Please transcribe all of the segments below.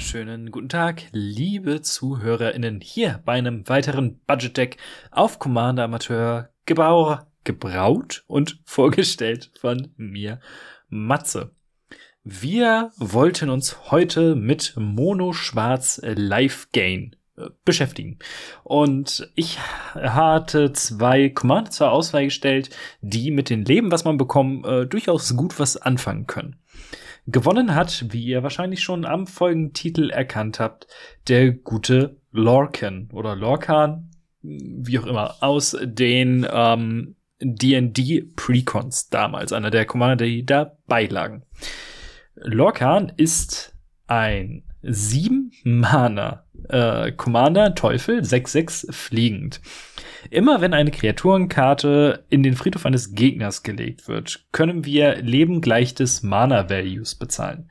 wunderschönen guten Tag, liebe ZuhörerInnen, hier bei einem weiteren Budget Deck auf Commander Amateur gebau gebraut und vorgestellt von mir, Matze. Wir wollten uns heute mit Mono Schwarz Live Gain äh, beschäftigen. Und ich hatte zwei Commander zur Auswahl gestellt, die mit dem Leben, was man bekommt, äh, durchaus gut was anfangen können. Gewonnen hat, wie ihr wahrscheinlich schon am folgenden Titel erkannt habt, der gute Lorcan oder Lorcan, wie auch immer, aus den ähm, D&D Precons damals, einer der Commander, die dabei lagen. Lorcan ist ein 7 Mana äh, Commander Teufel 6-6 fliegend. Immer wenn eine Kreaturenkarte in den Friedhof eines Gegners gelegt wird, können wir Leben gleich des Mana-Values bezahlen.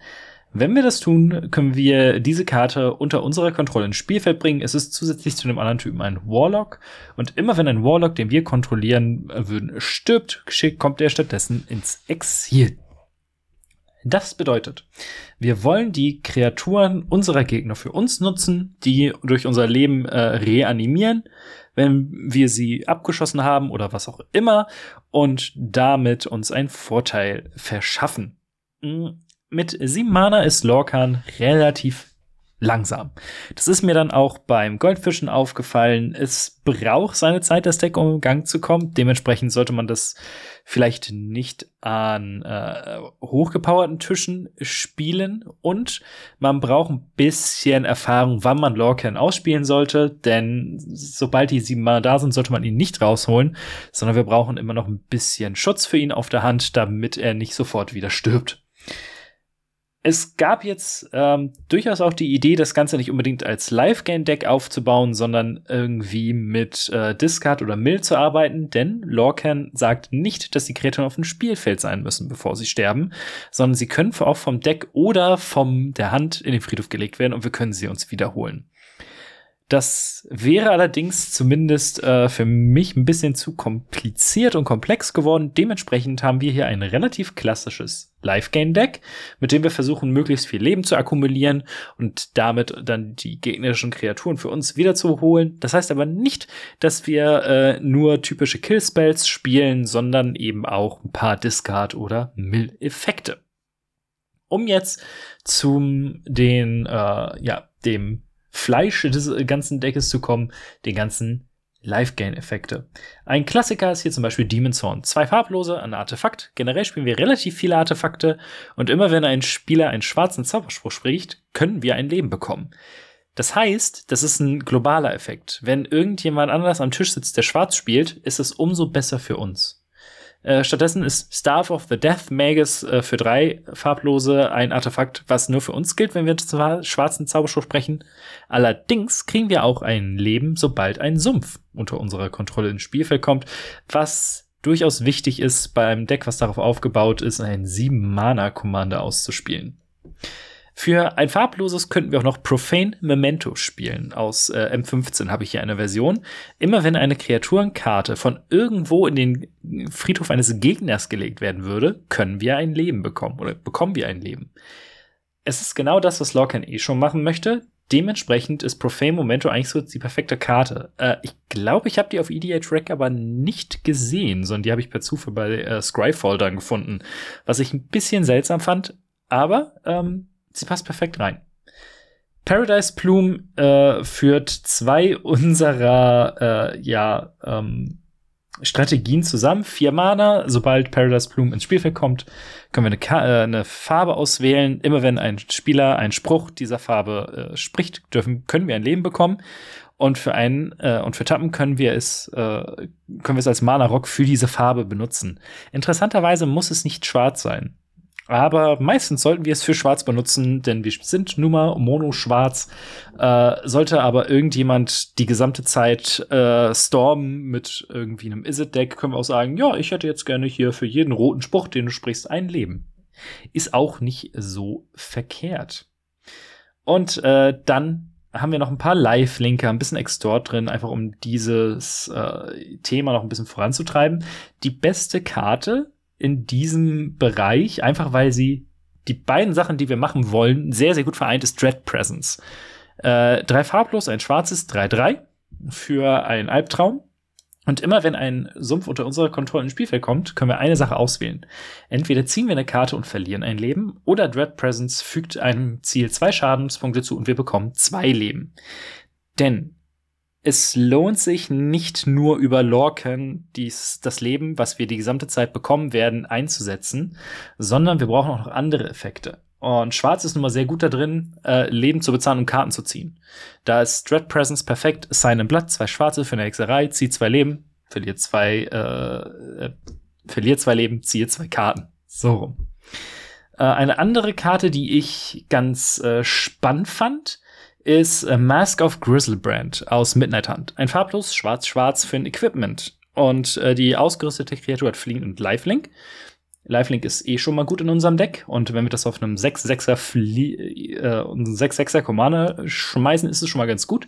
Wenn wir das tun, können wir diese Karte unter unserer Kontrolle ins Spielfeld bringen. Es ist zusätzlich zu dem anderen Typen ein Warlock. Und immer wenn ein Warlock, den wir kontrollieren würden, stirbt, kommt er stattdessen ins Exil. Das bedeutet, wir wollen die Kreaturen unserer Gegner für uns nutzen, die durch unser Leben äh, reanimieren, wenn wir sie abgeschossen haben oder was auch immer und damit uns einen Vorteil verschaffen. Hm, mit sieben Mana ist Lorcan relativ langsam. Das ist mir dann auch beim Goldfischen aufgefallen. Es braucht seine Zeit, das Deck um Gang zu kommen. Dementsprechend sollte man das vielleicht nicht an äh, hochgepowerten Tischen spielen und man braucht ein bisschen Erfahrung, wann man Lorcan ausspielen sollte, denn sobald die sieben Mal da sind, sollte man ihn nicht rausholen, sondern wir brauchen immer noch ein bisschen Schutz für ihn auf der Hand, damit er nicht sofort wieder stirbt es gab jetzt ähm, durchaus auch die Idee, das Ganze nicht unbedingt als Live-Game-Deck aufzubauen, sondern irgendwie mit äh, Discard oder Mill zu arbeiten, denn Lorcan sagt nicht, dass die Kreaturen auf dem Spielfeld sein müssen, bevor sie sterben, sondern sie können auch vom Deck oder von der Hand in den Friedhof gelegt werden und wir können sie uns wiederholen. Das wäre allerdings zumindest äh, für mich ein bisschen zu kompliziert und komplex geworden. Dementsprechend haben wir hier ein relativ klassisches Live-Gain-Deck, mit dem wir versuchen, möglichst viel Leben zu akkumulieren und damit dann die gegnerischen Kreaturen für uns wiederzuholen. Das heißt aber nicht, dass wir äh, nur typische Kill-Spells spielen, sondern eben auch ein paar Discard- oder Mill-Effekte. Um jetzt zum den, äh, ja, dem Fleisch des ganzen Deckes zu kommen, den ganzen Life-Gain-Effekte. Ein Klassiker ist hier zum Beispiel Demon's Horn. Zwei farblose, ein Artefakt. Generell spielen wir relativ viele Artefakte und immer wenn ein Spieler einen schwarzen Zauberspruch spricht, können wir ein Leben bekommen. Das heißt, das ist ein globaler Effekt. Wenn irgendjemand anders am Tisch sitzt, der schwarz spielt, ist es umso besser für uns. Äh, stattdessen ist Staff of the Death Magus äh, für drei farblose ein Artefakt, was nur für uns gilt, wenn wir zum schwarzen Zauberspruch sprechen. Allerdings kriegen wir auch ein Leben, sobald ein Sumpf unter unserer Kontrolle ins Spielfeld kommt, was durchaus wichtig ist beim Deck, was darauf aufgebaut ist, einen 7-Mana-Commander auszuspielen. Für ein farbloses könnten wir auch noch Profane Memento spielen. Aus äh, M15 habe ich hier eine Version. Immer wenn eine Kreaturenkarte von irgendwo in den Friedhof eines Gegners gelegt werden würde, können wir ein Leben bekommen oder bekommen wir ein Leben. Es ist genau das, was Lorcan eh schon machen möchte. Dementsprechend ist Profane Memento eigentlich so die perfekte Karte. Äh, ich glaube, ich habe die auf EDH Rec aber nicht gesehen, sondern die habe ich per Zufall bei äh, Scryfall dann gefunden. Was ich ein bisschen seltsam fand, aber ähm, sie passt perfekt rein. Paradise Plume äh, führt zwei unserer äh, ja, ähm, Strategien zusammen. Vier Mana. Sobald Paradise Plume ins Spielfeld kommt, können wir eine, Ka äh, eine Farbe auswählen. Immer wenn ein Spieler einen Spruch dieser Farbe äh, spricht, dürfen, können wir ein Leben bekommen. Und für einen äh, und für Tappen können wir es äh, können wir es als Mana Rock für diese Farbe benutzen. Interessanterweise muss es nicht schwarz sein. Aber meistens sollten wir es für schwarz benutzen, denn wir sind nun mal mono-schwarz. Äh, sollte aber irgendjemand die gesamte Zeit äh, stormen mit irgendwie einem Is-It-Deck, können wir auch sagen, ja, ich hätte jetzt gerne hier für jeden roten Spruch, den du sprichst, ein Leben. Ist auch nicht so verkehrt. Und äh, dann haben wir noch ein paar Live-Linker, ein bisschen Extort drin, einfach um dieses äh, Thema noch ein bisschen voranzutreiben. Die beste Karte in diesem Bereich, einfach weil sie die beiden Sachen, die wir machen wollen, sehr, sehr gut vereint, ist Dread Presence. Äh, drei farblos, ein schwarzes, 3-3 für einen Albtraum. Und immer wenn ein Sumpf unter unserer Kontrolle ins Spielfeld kommt, können wir eine Sache auswählen. Entweder ziehen wir eine Karte und verlieren ein Leben, oder Dread Presence fügt einem Ziel zwei Schadenspunkte zu und wir bekommen zwei Leben. Denn es lohnt sich nicht nur über Lorcan dies, das Leben, was wir die gesamte Zeit bekommen werden, einzusetzen, sondern wir brauchen auch noch andere Effekte. Und Schwarz ist nun mal sehr gut da drin, äh, Leben zu bezahlen und Karten zu ziehen. Da ist Dread Presence perfekt, Sign im Blatt, zwei Schwarze für eine Hexerei, zieht zwei Leben, verliert zwei, äh, äh, verliert zwei Leben, ziehe zwei Karten. So rum. Äh, eine andere Karte, die ich ganz äh, spannend fand, ist Mask of Grizzlebrand aus Midnight Hunt. Ein farblos schwarz-schwarz für ein Equipment. Und äh, die ausgerüstete Kreatur hat Fliegen und Lifelink. Lifelink ist eh schon mal gut in unserem Deck. Und wenn wir das auf einem 6-6er Flie äh, 6-6er Commander schmeißen, ist es schon mal ganz gut.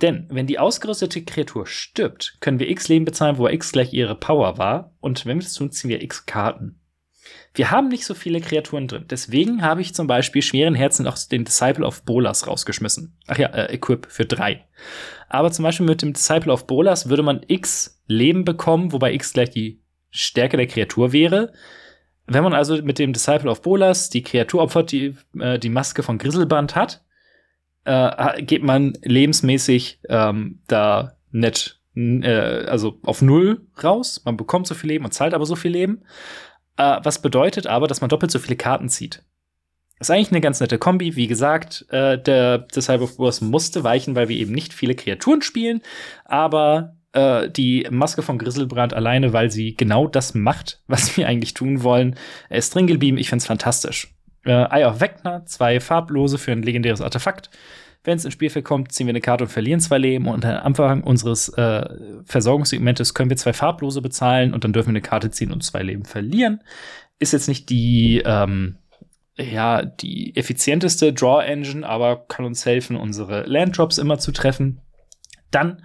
Denn wenn die ausgerüstete Kreatur stirbt, können wir X Leben bezahlen, wo X gleich ihre Power war. Und wenn wir das tun, ziehen wir X Karten. Wir haben nicht so viele Kreaturen drin. Deswegen habe ich zum Beispiel schweren Herzen auch den Disciple of Bolas rausgeschmissen. Ach ja, äh, Equip für drei. Aber zum Beispiel mit dem Disciple of Bolas würde man X Leben bekommen, wobei X gleich die Stärke der Kreatur wäre. Wenn man also mit dem Disciple of Bolas die Kreatur opfert, die äh, die Maske von Grisselband hat, äh, geht man lebensmäßig ähm, da nett, äh, also auf Null raus. Man bekommt so viel Leben und zahlt aber so viel Leben. Äh, was bedeutet aber, dass man doppelt so viele Karten zieht. Ist eigentlich eine ganz nette Kombi. Wie gesagt, äh, der of Wars musste weichen, weil wir eben nicht viele Kreaturen spielen. Aber äh, die Maske von Grisselbrand alleine, weil sie genau das macht, was wir eigentlich tun wollen, ist geblieben. Ich find's fantastisch. Äh, Eye of Vecna, zwei farblose für ein legendäres Artefakt. Wenn es ins Spielfeld kommt, ziehen wir eine Karte und verlieren zwei Leben. Und am Anfang unseres äh, Versorgungssegmentes können wir zwei farblose bezahlen und dann dürfen wir eine Karte ziehen und zwei Leben verlieren. Ist jetzt nicht die, ähm, ja, die effizienteste Draw-Engine, aber kann uns helfen, unsere Landdrops immer zu treffen. Dann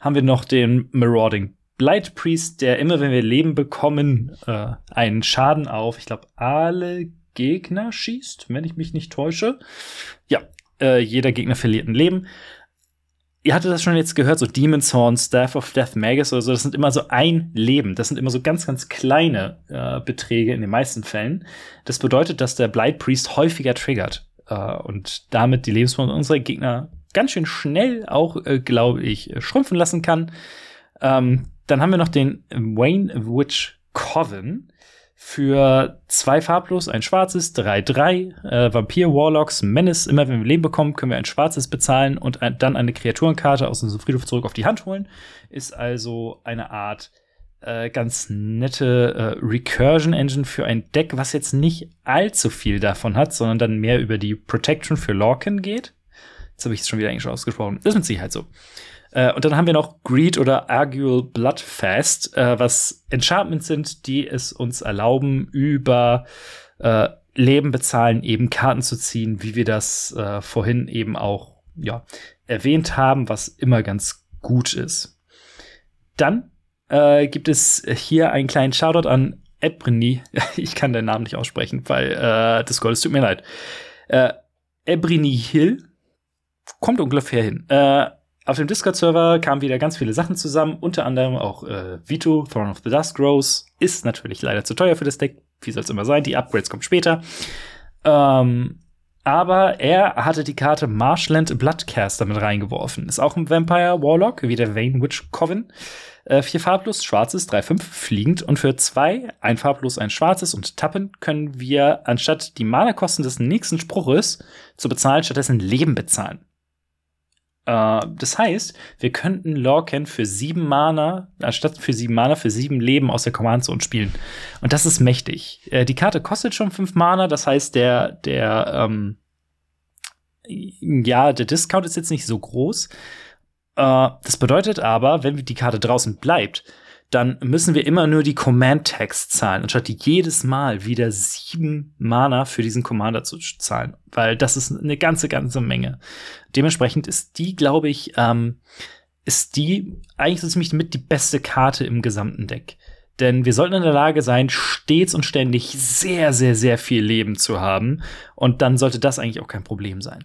haben wir noch den Marauding Blight Priest, der immer, wenn wir Leben bekommen, äh, einen Schaden auf, ich glaube, alle Gegner schießt, wenn ich mich nicht täusche. Ja, äh, jeder Gegner verliert ein Leben. Ihr hattet das schon jetzt gehört, so Demon's Horn, Staff of Death Magus oder so, das sind immer so ein Leben. Das sind immer so ganz, ganz kleine äh, Beträge in den meisten Fällen. Das bedeutet, dass der Blight Priest häufiger triggert äh, und damit die Lebenspunkte unserer Gegner ganz schön schnell auch, äh, glaube ich, schrumpfen lassen kann. Ähm, dann haben wir noch den Wayne Witch Coven für zwei farblos, ein schwarzes, 3-3, äh, Vampir, Warlocks, Menace. Immer wenn wir Leben bekommen, können wir ein schwarzes bezahlen und ein, dann eine Kreaturenkarte aus unserem Friedhof zurück auf die Hand holen. Ist also eine Art äh, ganz nette äh, Recursion Engine für ein Deck, was jetzt nicht allzu viel davon hat, sondern dann mehr über die Protection für Lorcan geht. Jetzt habe ich es schon wieder Englisch ausgesprochen. Das ist mit Sicherheit so. Äh, und dann haben wir noch Greed oder Argual Bloodfast, äh, was Enchantments sind, die es uns erlauben, über äh, Leben bezahlen, eben Karten zu ziehen, wie wir das äh, vorhin eben auch ja, erwähnt haben, was immer ganz gut ist. Dann äh, gibt es hier einen kleinen Shoutout an Ebrini. Ich kann den Namen nicht aussprechen, weil äh, das Gold, es tut mir leid. Ebrini Hill kommt ungefähr hin. Äh, auf dem Discord-Server kamen wieder ganz viele Sachen zusammen, unter anderem auch äh, Vito, Throne of the Dusk Rose, ist natürlich leider zu teuer für das Deck, wie soll es immer sein, die Upgrades kommen später. Ähm, aber er hatte die Karte Marshland Bloodcaster mit reingeworfen. Ist auch ein Vampire Warlock, wie der Vane Witch Coven. Äh, vier farblos, schwarzes, 3-5, fliegend. Und für zwei, ein farblos, ein schwarzes und tappen, können wir anstatt die Mana-Kosten des nächsten Spruches zu bezahlen, stattdessen Leben bezahlen. Äh, das heißt, wir könnten Lorcan für sieben Mana, anstatt für sieben Mana, für sieben Leben aus der Command Zone spielen. Und das ist mächtig. Äh, die Karte kostet schon fünf Mana, das heißt, der, der, ähm, ja, der Discount ist jetzt nicht so groß. Äh, das bedeutet aber, wenn die Karte draußen bleibt, dann müssen wir immer nur die Command-Tags zahlen, anstatt jedes Mal wieder sieben Mana für diesen Commander zu zahlen. Weil das ist eine ganze, ganze Menge. Dementsprechend ist die, glaube ich, ähm, ist die eigentlich so ziemlich mit die beste Karte im gesamten Deck. Denn wir sollten in der Lage sein, stets und ständig sehr, sehr, sehr viel Leben zu haben. Und dann sollte das eigentlich auch kein Problem sein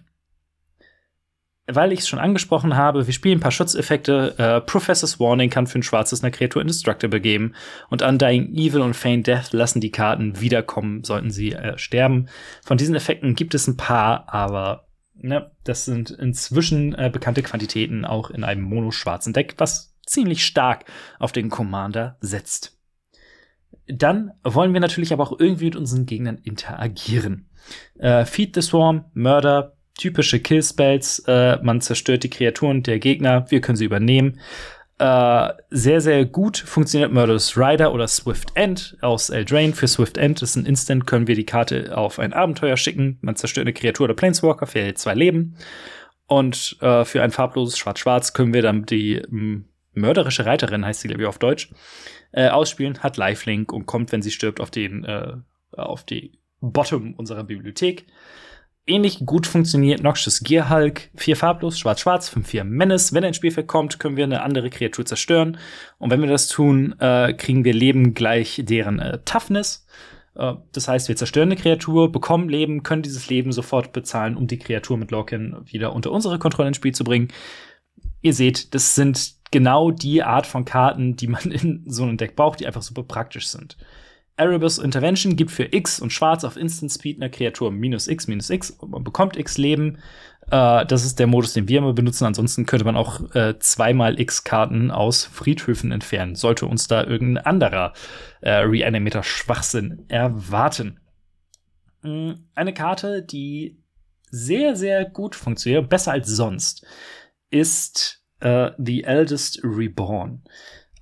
weil ich es schon angesprochen habe, wir spielen ein paar Schutzeffekte. Äh, Professor's Warning kann für ein schwarzes eine Kreatur Indestructible geben. Und Undying Evil und Feign Death lassen die Karten wiederkommen, sollten sie äh, sterben. Von diesen Effekten gibt es ein paar, aber ne, das sind inzwischen äh, bekannte Quantitäten auch in einem mono-schwarzen Deck, was ziemlich stark auf den Commander setzt. Dann wollen wir natürlich aber auch irgendwie mit unseren Gegnern interagieren. Äh, Feed the Swarm, Murder, typische Killspells. Äh, man zerstört die Kreaturen der Gegner, wir können sie übernehmen. Äh, sehr, sehr gut funktioniert Murderous Rider oder Swift End aus Eldraine. Für Swift End ist ein Instant, können wir die Karte auf ein Abenteuer schicken. Man zerstört eine Kreatur oder Planeswalker, verhält zwei Leben. Und äh, für ein farbloses Schwarz-Schwarz können wir dann die m, mörderische Reiterin, heißt sie, glaube ich, auf Deutsch, äh, ausspielen, hat Lifelink und kommt, wenn sie stirbt, auf den, äh, auf die Bottom unserer Bibliothek. Ähnlich gut funktioniert Noxious Gearhulk, vier farblos, schwarz-schwarz, 5-4 Menace. Wenn ins Spielfeld kommt, können wir eine andere Kreatur zerstören. Und wenn wir das tun, äh, kriegen wir Leben gleich deren äh, Toughness. Äh, das heißt, wir zerstören eine Kreatur, bekommen Leben, können dieses Leben sofort bezahlen, um die Kreatur mit Lorcan wieder unter unsere Kontrolle ins Spiel zu bringen. Ihr seht, das sind genau die Art von Karten, die man in so einem Deck braucht, die einfach super praktisch sind. Erebus Intervention gibt für X und Schwarz auf Instant Speed einer Kreatur minus X minus X und man bekommt X Leben. Äh, das ist der Modus, den wir immer benutzen. Ansonsten könnte man auch äh, zweimal X-Karten aus Friedhöfen entfernen. Sollte uns da irgendein anderer äh, Reanimator Schwachsinn erwarten. Hm, eine Karte, die sehr, sehr gut funktioniert, besser als sonst, ist äh, The Eldest Reborn.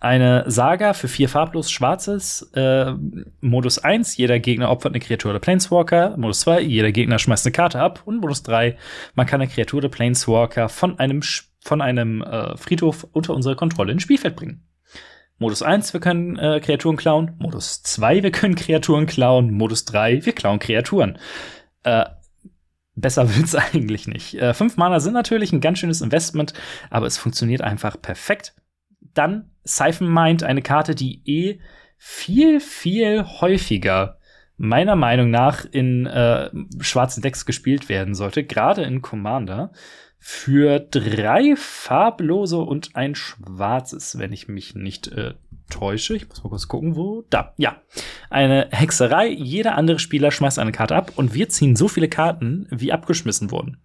Eine Saga für vier farblos Schwarzes. Äh, Modus 1, jeder Gegner opfert eine Kreatur oder Planeswalker. Modus 2, jeder Gegner schmeißt eine Karte ab. Und Modus 3, man kann eine Kreatur oder Planeswalker von einem, von einem äh, Friedhof unter unsere Kontrolle ins Spielfeld bringen. Modus 1, wir können äh, Kreaturen klauen. Modus 2, wir können Kreaturen klauen. Modus 3, wir klauen Kreaturen. Äh, besser wird's eigentlich nicht. Äh, fünf Mana sind natürlich ein ganz schönes Investment, aber es funktioniert einfach perfekt. Dann Siphon Mind, eine Karte, die eh viel, viel häufiger meiner Meinung nach in äh, schwarzen Decks gespielt werden sollte, gerade in Commander, für drei farblose und ein schwarzes, wenn ich mich nicht äh, täusche. Ich muss mal kurz gucken, wo. Da, ja. Eine Hexerei. Jeder andere Spieler schmeißt eine Karte ab und wir ziehen so viele Karten, wie abgeschmissen wurden.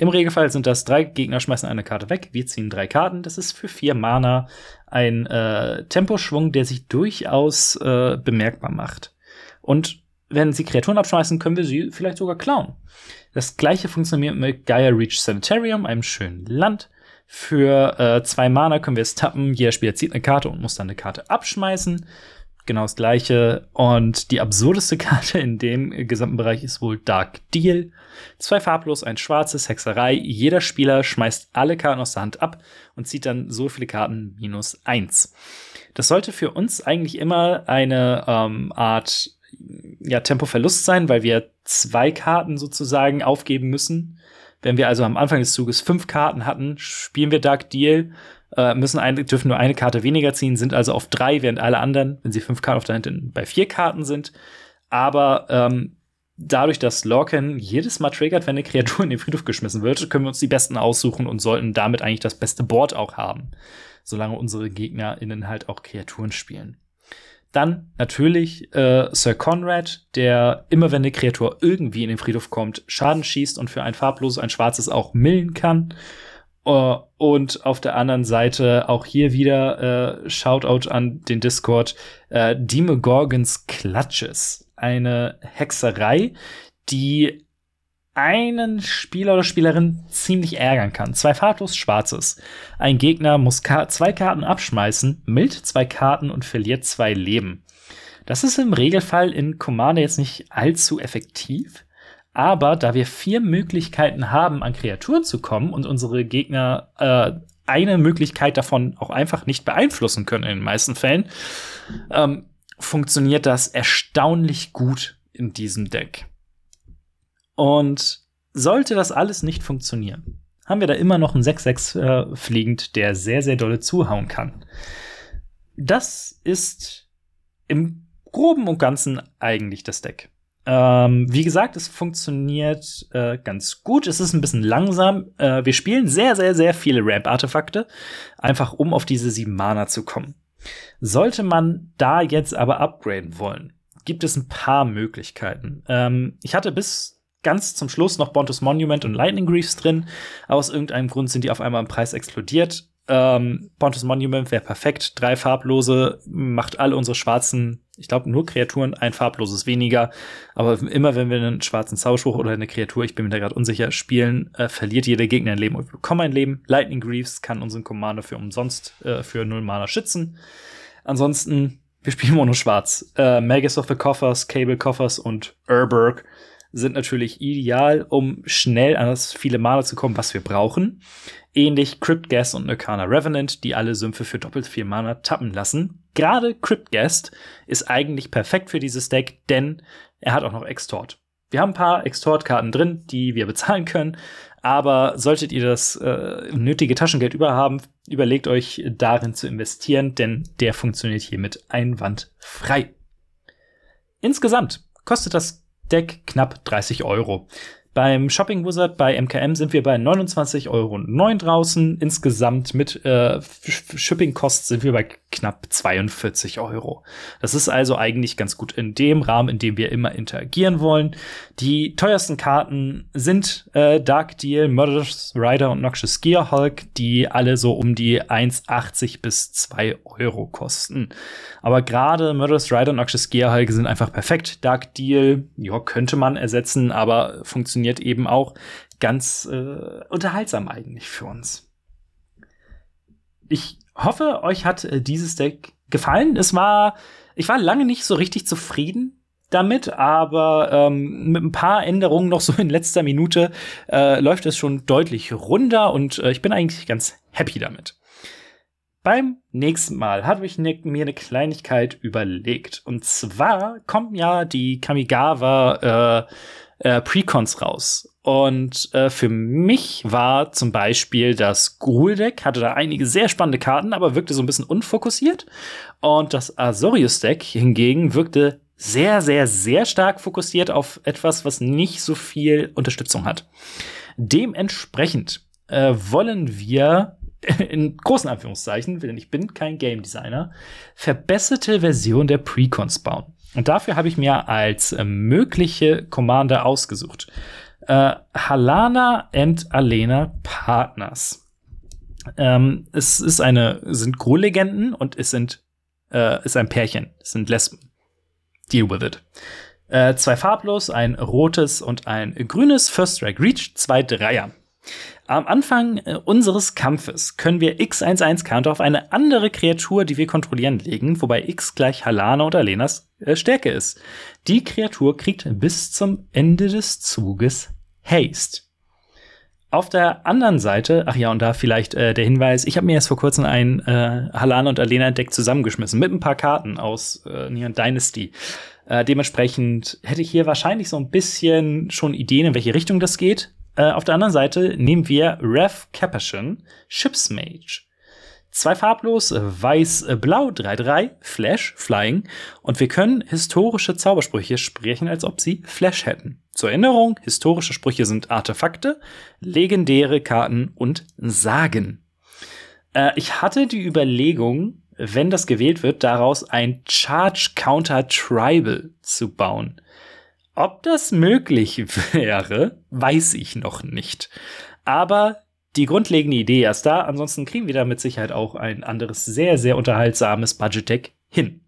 Im Regelfall sind das drei Gegner schmeißen eine Karte weg. Wir ziehen drei Karten. Das ist für vier Mana ein äh, Temposchwung, der sich durchaus äh, bemerkbar macht. Und wenn sie Kreaturen abschmeißen, können wir sie vielleicht sogar klauen. Das gleiche funktioniert mit Gaia Reach Sanitarium, einem schönen Land. Für äh, zwei Mana können wir es tappen. Jeder Spieler zieht eine Karte und muss dann eine Karte abschmeißen genau das gleiche. Und die absurdeste Karte in dem gesamten Bereich ist wohl Dark Deal. Zwei farblos, ein schwarzes, Hexerei. Jeder Spieler schmeißt alle Karten aus der Hand ab und zieht dann so viele Karten minus eins. Das sollte für uns eigentlich immer eine ähm, Art ja, Tempoverlust sein, weil wir zwei Karten sozusagen aufgeben müssen. Wenn wir also am Anfang des Zuges fünf Karten hatten, spielen wir Dark Deal äh, müssen eine, dürfen nur eine Karte weniger ziehen, sind also auf drei, während alle anderen, wenn sie fünf Karten auf der Hand bei vier Karten sind. Aber ähm, dadurch, dass Lorcan jedes Mal triggert, wenn eine Kreatur in den Friedhof geschmissen wird, können wir uns die besten aussuchen und sollten damit eigentlich das beste Board auch haben. Solange unsere GegnerInnen halt auch Kreaturen spielen. Dann natürlich äh, Sir Conrad, der immer wenn eine Kreatur irgendwie in den Friedhof kommt, Schaden schießt und für ein farbloses, ein schwarzes auch millen kann. Uh, und auf der anderen Seite auch hier wieder äh, Shoutout an den Discord. Äh, Demogorgons Clutches. Eine Hexerei, die einen Spieler oder Spielerin ziemlich ärgern kann. Zwei farblos Schwarzes. Ein Gegner muss ka zwei Karten abschmeißen, mild zwei Karten und verliert zwei Leben. Das ist im Regelfall in Commander jetzt nicht allzu effektiv. Aber da wir vier Möglichkeiten haben, an Kreaturen zu kommen und unsere Gegner äh, eine Möglichkeit davon auch einfach nicht beeinflussen können in den meisten Fällen, ähm, funktioniert das erstaunlich gut in diesem Deck. Und sollte das alles nicht funktionieren, haben wir da immer noch einen 6-6 äh, fliegend, der sehr, sehr dolle zuhauen kann. Das ist im Groben und Ganzen eigentlich das Deck. Ähm, wie gesagt, es funktioniert äh, ganz gut. Es ist ein bisschen langsam. Äh, wir spielen sehr, sehr, sehr viele Ramp-Artefakte, einfach um auf diese sieben Mana zu kommen. Sollte man da jetzt aber upgraden wollen, gibt es ein paar Möglichkeiten. Ähm, ich hatte bis ganz zum Schluss noch Bontus Monument und Lightning Greaves drin. Aus irgendeinem Grund sind die auf einmal im Preis explodiert. Ähm, Pontus Monument wäre perfekt. Drei farblose, macht alle unsere schwarzen, ich glaube nur Kreaturen, ein farbloses weniger. Aber immer wenn wir einen schwarzen Zauberspruch oder eine Kreatur, ich bin mir da gerade unsicher, spielen, äh, verliert jeder Gegner ein Leben und wir bekommen ein Leben. Lightning Greaves kann unseren Commander für umsonst äh, für null Mana schützen. Ansonsten, wir spielen Mono Schwarz. Äh, Magus of the Coffers, Cable Coffers und Urberg sind natürlich ideal, um schnell an das viele Mana zu kommen, was wir brauchen. Ähnlich Cryptghast und Arcana Revenant, die alle Sümpfe für doppelt vier Mana tappen lassen. Gerade Cryptghast ist eigentlich perfekt für dieses Deck, denn er hat auch noch Extort. Wir haben ein paar Extort-Karten drin, die wir bezahlen können, aber solltet ihr das äh, nötige Taschengeld überhaben, überlegt euch darin zu investieren, denn der funktioniert hiermit einwandfrei. Insgesamt kostet das Deck knapp 30 Euro. Beim Shopping Wizard bei MKM sind wir bei 29,09 Euro draußen. Insgesamt mit äh, Shipping-Costs sind wir bei knapp 42 Euro. Das ist also eigentlich ganz gut in dem Rahmen, in dem wir immer interagieren wollen. Die teuersten Karten sind äh, Dark Deal, Murderous Rider und Noxious Gear Hulk, die alle so um die 1,80 bis 2 Euro kosten. Aber gerade Murderous Rider und Noxious Gear Hulk sind einfach perfekt. Dark Deal, ja, könnte man ersetzen, aber funktioniert funktioniert eben auch ganz äh, unterhaltsam eigentlich für uns. Ich hoffe, euch hat äh, dieses Deck gefallen. Es war, ich war lange nicht so richtig zufrieden damit, aber ähm, mit ein paarÄnderungen noch so in letzter Minute äh, läuft es schon deutlich runter und äh, ich bin eigentlich ganz happy damit. Beim nächsten Mal habe ich ne, mir eine Kleinigkeit überlegt. Und zwar kommt ja die Kamigawa äh, äh, Precons raus. Und äh, für mich war zum Beispiel das Gruul-Deck, hatte da einige sehr spannende Karten, aber wirkte so ein bisschen unfokussiert. Und das Azorius-Deck hingegen wirkte sehr, sehr, sehr stark fokussiert auf etwas, was nicht so viel Unterstützung hat. Dementsprechend äh, wollen wir in großen Anführungszeichen, denn ich bin kein Game Designer, verbesserte Version der Precons bauen. Und dafür habe ich mir als äh, mögliche Commander ausgesucht. Äh, Halana and Alena Partners. Ähm, es ist eine, sind Gruul-Legenden und es sind, äh, ist ein Pärchen. Es sind Lesben. Deal with it. Äh, zwei farblos, ein rotes und ein grünes First Strike Reach, zwei Dreier. Am Anfang äh, unseres Kampfes können wir x11-Counter auf eine andere Kreatur, die wir kontrollieren, legen, wobei x gleich Halana oder Lenas äh, Stärke ist. Die Kreatur kriegt bis zum Ende des Zuges Haste. Auf der anderen Seite, ach ja, und da vielleicht äh, der Hinweis, ich habe mir erst vor kurzem ein äh, Halana und Alena Deck zusammengeschmissen mit ein paar Karten aus äh, Neon Dynasty. Äh, dementsprechend hätte ich hier wahrscheinlich so ein bisschen schon Ideen, in welche Richtung das geht. Äh, auf der anderen Seite nehmen wir Rev Capuchin, Ships Mage. Zwei farblos, äh, weiß-blau, äh, 3-3, Flash, Flying. Und wir können historische Zaubersprüche sprechen, als ob sie Flash hätten. Zur Erinnerung, historische Sprüche sind Artefakte, legendäre Karten und Sagen. Äh, ich hatte die Überlegung, wenn das gewählt wird, daraus ein Charge Counter Tribal zu bauen. Ob das möglich wäre, weiß ich noch nicht. Aber die grundlegende Idee ist da. Ansonsten kriegen wir da mit Sicherheit auch ein anderes sehr, sehr unterhaltsames Budget-Deck hin.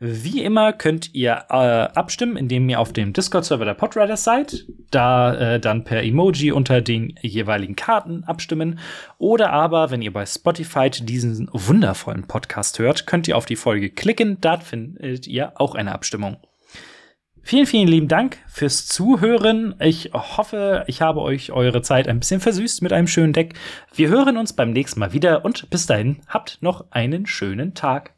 Wie immer könnt ihr äh, abstimmen, indem ihr auf dem Discord-Server der Podriders seid, da äh, dann per Emoji unter den jeweiligen Karten abstimmen. Oder aber, wenn ihr bei Spotify diesen wundervollen Podcast hört, könnt ihr auf die Folge klicken. Dort findet ihr auch eine Abstimmung. Vielen, vielen lieben Dank fürs Zuhören. Ich hoffe, ich habe euch eure Zeit ein bisschen versüßt mit einem schönen Deck. Wir hören uns beim nächsten Mal wieder und bis dahin habt noch einen schönen Tag.